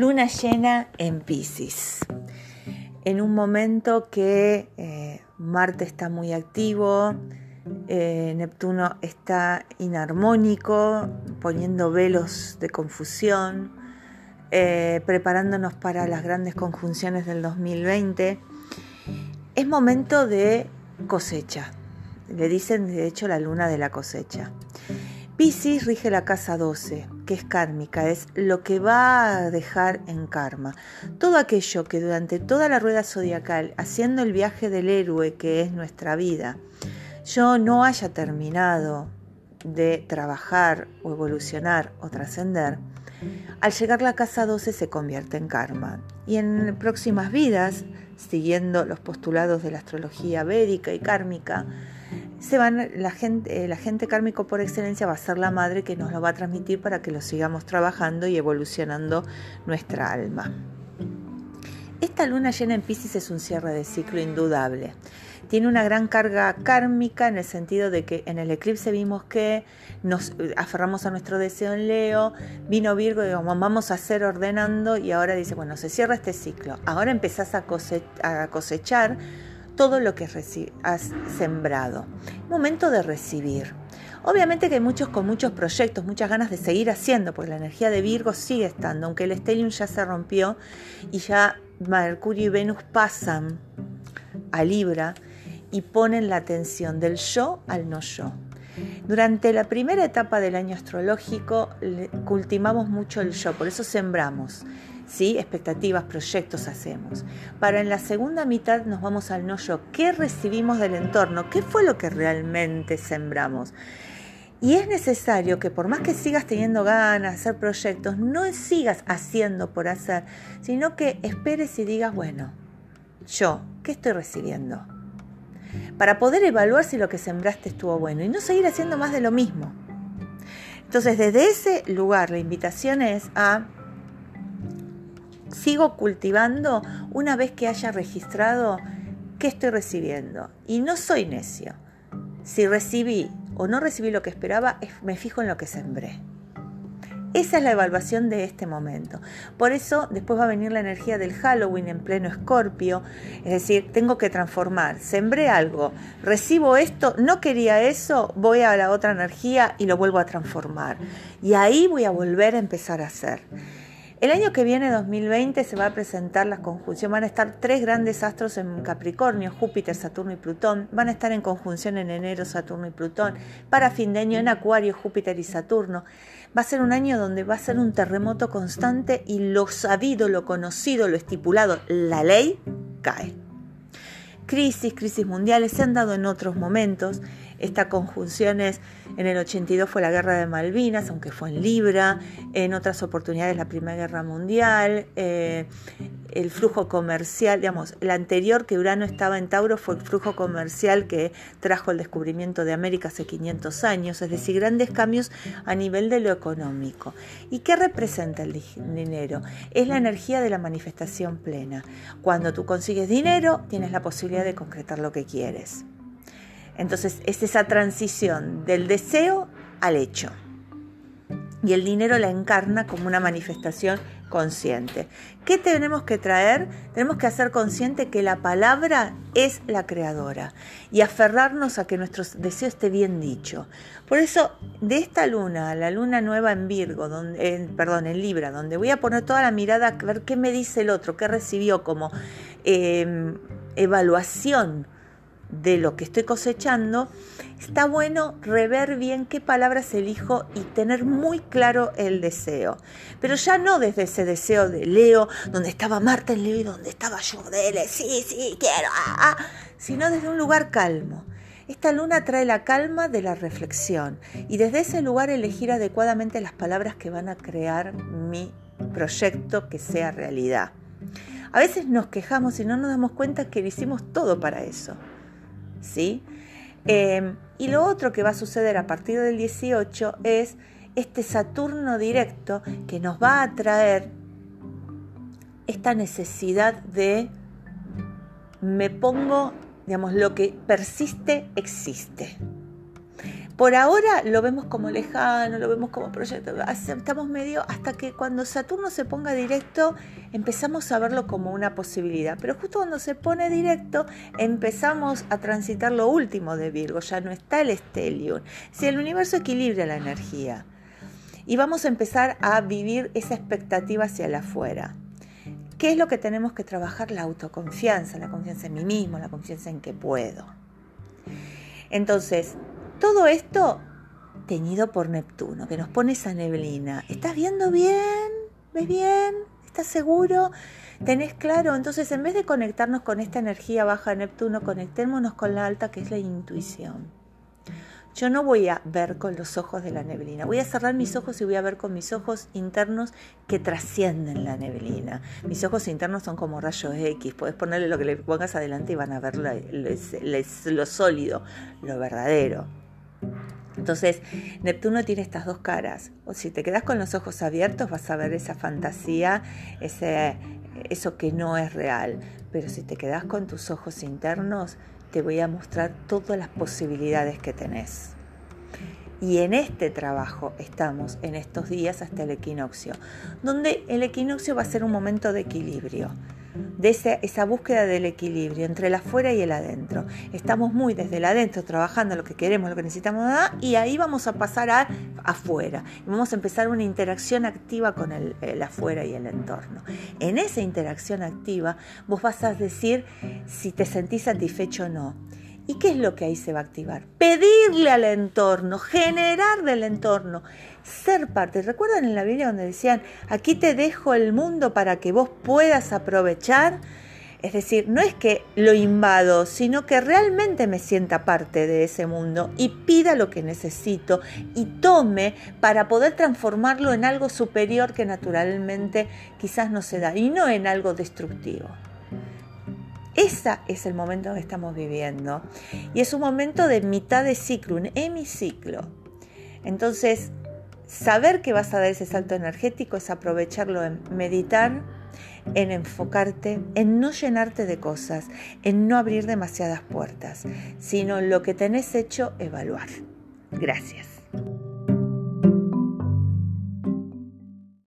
luna llena en Pisces. En un momento que eh, Marte está muy activo, eh, Neptuno está inarmónico, poniendo velos de confusión, eh, preparándonos para las grandes conjunciones del 2020. Es momento de cosecha. Le dicen de hecho la luna de la cosecha. Piscis rige la casa 12, que es kármica, es lo que va a dejar en karma. Todo aquello que durante toda la rueda zodiacal, haciendo el viaje del héroe que es nuestra vida, yo no haya terminado de trabajar o evolucionar o trascender, al llegar la casa 12 se convierte en karma. Y en próximas vidas, siguiendo los postulados de la astrología védica y kármica, se van, la gente, el agente kármico por excelencia va a ser la madre que nos lo va a transmitir para que lo sigamos trabajando y evolucionando nuestra alma. Esta luna llena en Pisces es un cierre de ciclo indudable. Tiene una gran carga kármica en el sentido de que en el eclipse vimos que nos aferramos a nuestro deseo en Leo, vino Virgo y digamos, vamos a hacer ordenando y ahora dice, bueno, se cierra este ciclo. Ahora empezás a cosechar todo lo que has sembrado. Momento de recibir. Obviamente que hay muchos con muchos proyectos, muchas ganas de seguir haciendo, porque la energía de Virgo sigue estando, aunque el Stellium ya se rompió y ya Mercurio y Venus pasan a Libra y ponen la atención del yo al no yo. Durante la primera etapa del año astrológico cultivamos mucho el yo, por eso sembramos. ¿Sí? expectativas, proyectos hacemos. Para en la segunda mitad nos vamos al no yo. ¿Qué recibimos del entorno? ¿Qué fue lo que realmente sembramos? Y es necesario que por más que sigas teniendo ganas de hacer proyectos, no sigas haciendo por hacer, sino que esperes y digas, bueno, yo, ¿qué estoy recibiendo? Para poder evaluar si lo que sembraste estuvo bueno y no seguir haciendo más de lo mismo. Entonces, desde ese lugar, la invitación es a sigo cultivando una vez que haya registrado qué estoy recibiendo. Y no soy necio. Si recibí o no recibí lo que esperaba, me fijo en lo que sembré. Esa es la evaluación de este momento. Por eso después va a venir la energía del Halloween en pleno escorpio. Es decir, tengo que transformar. Sembré algo, recibo esto, no quería eso, voy a la otra energía y lo vuelvo a transformar. Y ahí voy a volver a empezar a hacer. El año que viene, 2020, se va a presentar la conjunción. Van a estar tres grandes astros en Capricornio, Júpiter, Saturno y Plutón. Van a estar en conjunción en enero, Saturno y Plutón. Para fin de año en Acuario, Júpiter y Saturno. Va a ser un año donde va a ser un terremoto constante y lo sabido, lo conocido, lo estipulado, la ley, cae. Crisis, crisis mundiales se han dado en otros momentos. Esta conjunción es en el 82 fue la guerra de Malvinas, aunque fue en Libra, en otras oportunidades la Primera Guerra Mundial, eh, el flujo comercial, digamos, el anterior que Urano estaba en Tauro fue el flujo comercial que trajo el descubrimiento de América hace 500 años, es decir, grandes cambios a nivel de lo económico. ¿Y qué representa el dinero? Es la energía de la manifestación plena. Cuando tú consigues dinero, tienes la posibilidad de concretar lo que quieres. Entonces es esa transición del deseo al hecho. Y el dinero la encarna como una manifestación consciente. ¿Qué tenemos que traer? Tenemos que hacer consciente que la palabra es la creadora y aferrarnos a que nuestro deseo esté bien dicho. Por eso, de esta luna, la luna nueva en Virgo, perdón, en Libra, donde voy a poner toda la mirada a ver qué me dice el otro, qué recibió como em, evaluación de lo que estoy cosechando, está bueno rever bien qué palabras elijo y tener muy claro el deseo. Pero ya no desde ese deseo de Leo, donde estaba Marta en Leo y donde estaba yo de él, sí, sí, quiero, ah, ah, sino desde un lugar calmo. Esta luna trae la calma de la reflexión y desde ese lugar elegir adecuadamente las palabras que van a crear mi proyecto que sea realidad. A veces nos quejamos y no nos damos cuenta que hicimos todo para eso. ¿Sí? Em, y lo otro que va a suceder a partir del 18 es este Saturno directo que nos va a traer esta necesidad de me pongo, digamos, lo que persiste existe. Por ahora lo vemos como lejano, lo vemos como proyecto, estamos medio hasta que cuando Saturno se ponga directo empezamos a verlo como una posibilidad, pero justo cuando se pone directo empezamos a transitar lo último de Virgo, ya no está el stellium, si el universo equilibra la energía y vamos a empezar a vivir esa expectativa hacia el afuera. ¿Qué es lo que tenemos que trabajar? La autoconfianza, la confianza en mí mismo, la confianza en que puedo. Entonces, todo esto teñido por Neptuno, que nos pone esa neblina. ¿Estás viendo bien? ¿Ves bien? ¿Estás seguro? ¿Tenés claro? Entonces, en vez de conectarnos con esta energía baja de Neptuno, conectémonos con la alta, que es la intuición. Yo no voy a ver con los ojos de la neblina, voy a cerrar mis ojos y voy a ver con mis ojos internos que trascienden la neblina. Mis ojos internos son como rayos X, puedes ponerle lo que le pongas adelante y van a ver lo sólido, lo verdadero. Entonces, Neptuno tiene estas dos caras. O si te quedas con los ojos abiertos, vas a ver esa fantasía, ese, eso que no es real. Pero si te quedas con tus ojos internos, te voy a mostrar todas las posibilidades que tenés. Y en este trabajo estamos en estos días hasta el equinoccio, donde el equinoccio va a ser un momento de equilibrio de esa, búsqueda del equilibrio entre el afuera y el adentro. Estamos muy desde el adentro trabajando lo que queremos, lo que necesitamos, y ahí vamos a pasar a afuera. Vamos a empezar una interacción activa con el, el afuera y el entorno. En esa interacción activa vos vas a decir si te sentís satisfecho o no. ¿Y qué es lo que ahí se va a activar? Pedirle al entorno, generar del entorno ser parte. ¿Recuerdan en la Biblia donde decían, aquí te dejo el mundo para que vos puedas aprovechar? Es decir, no es que lo invado, sino que realmente me sienta parte de ese mundo y pida lo que necesito y tome para poder transformarlo en algo superior que naturalmente quizás no se da y no en algo destructivo. Ese es el momento que estamos viviendo y es un momento de mitad de ciclo, un hemiciclo. Entonces, saber que vas a dar ese salto energético es aprovecharlo en meditar, en enfocarte, en no llenarte de cosas, en no abrir demasiadas puertas, sino lo que tenés hecho, evaluar. Gracias.